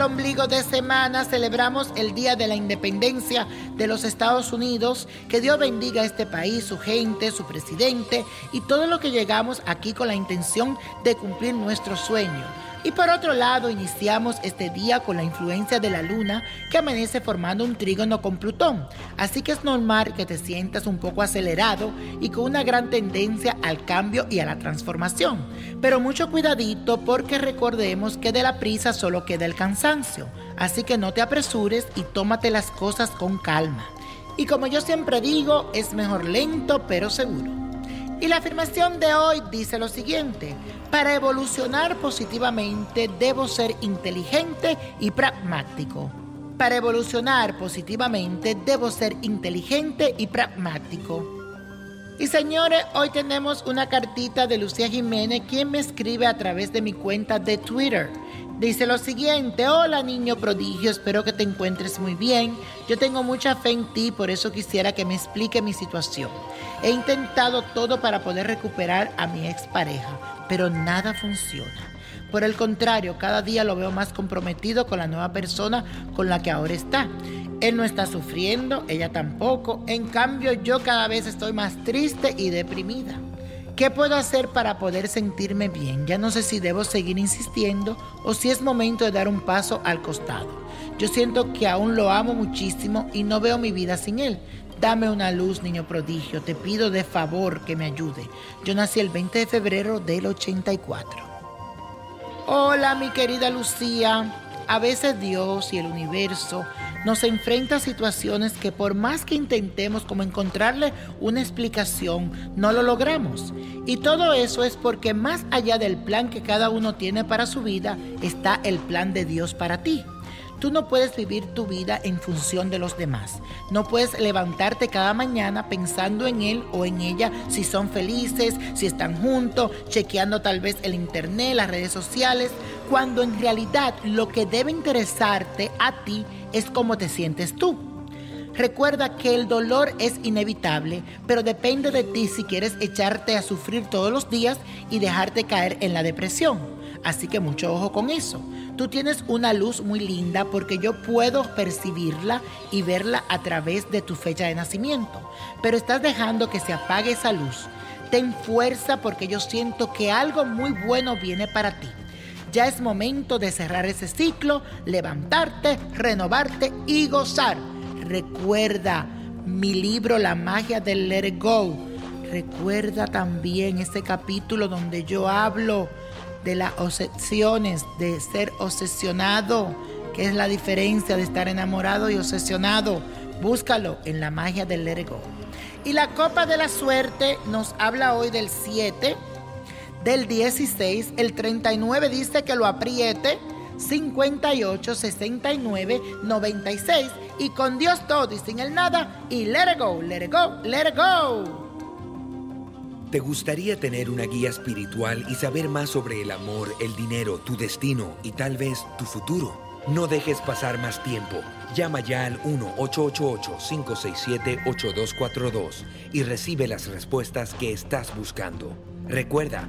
ombligo de semana. Celebramos el Día de la Independencia de los Estados Unidos. Que Dios bendiga a este país, su gente, su presidente y todo lo que llegamos aquí con la intención de cumplir nuestro sueño. Y por otro lado, iniciamos este día con la influencia de la luna que amanece formando un trígono con Plutón. Así que es normal que te sientas un poco acelerado y con una gran tendencia al cambio y a la transformación. Pero mucho cuidadito porque recordemos que de la prisa solo queda el cansancio. Así que no te apresures y tómate las cosas con calma. Y como yo siempre digo, es mejor lento pero seguro. Y la afirmación de hoy dice lo siguiente, para evolucionar positivamente debo ser inteligente y pragmático. Para evolucionar positivamente debo ser inteligente y pragmático. Y señores, hoy tenemos una cartita de Lucía Jiménez, quien me escribe a través de mi cuenta de Twitter. Dice lo siguiente, hola niño prodigio, espero que te encuentres muy bien. Yo tengo mucha fe en ti, por eso quisiera que me explique mi situación. He intentado todo para poder recuperar a mi expareja, pero nada funciona. Por el contrario, cada día lo veo más comprometido con la nueva persona con la que ahora está. Él no está sufriendo, ella tampoco. En cambio, yo cada vez estoy más triste y deprimida. ¿Qué puedo hacer para poder sentirme bien? Ya no sé si debo seguir insistiendo o si es momento de dar un paso al costado. Yo siento que aún lo amo muchísimo y no veo mi vida sin él. Dame una luz, niño prodigio. Te pido de favor que me ayude. Yo nací el 20 de febrero del 84. Hola, mi querida Lucía. A veces Dios y el universo nos enfrenta a situaciones que por más que intentemos como encontrarle una explicación, no lo logramos. Y todo eso es porque más allá del plan que cada uno tiene para su vida, está el plan de Dios para ti. Tú no puedes vivir tu vida en función de los demás. No puedes levantarte cada mañana pensando en él o en ella si son felices, si están juntos, chequeando tal vez el internet, las redes sociales, cuando en realidad lo que debe interesarte a ti es cómo te sientes tú. Recuerda que el dolor es inevitable, pero depende de ti si quieres echarte a sufrir todos los días y dejarte caer en la depresión. Así que mucho ojo con eso. Tú tienes una luz muy linda porque yo puedo percibirla y verla a través de tu fecha de nacimiento. Pero estás dejando que se apague esa luz. Ten fuerza porque yo siento que algo muy bueno viene para ti. Ya es momento de cerrar ese ciclo, levantarte, renovarte y gozar. Recuerda mi libro La magia del Let Go. Recuerda también ese capítulo donde yo hablo de las obsesiones, de ser obsesionado, que es la diferencia de estar enamorado y obsesionado. Búscalo en la magia del Let Go. Y la copa de la suerte nos habla hoy del 7, del 16, el 39 dice que lo apriete, 58, 69, 96 y con Dios todo y sin el nada y let it go, let it go, let it go. ¿Te gustaría tener una guía espiritual y saber más sobre el amor, el dinero, tu destino y tal vez tu futuro? No dejes pasar más tiempo. Llama ya al 1-888-567-8242 y recibe las respuestas que estás buscando. Recuerda,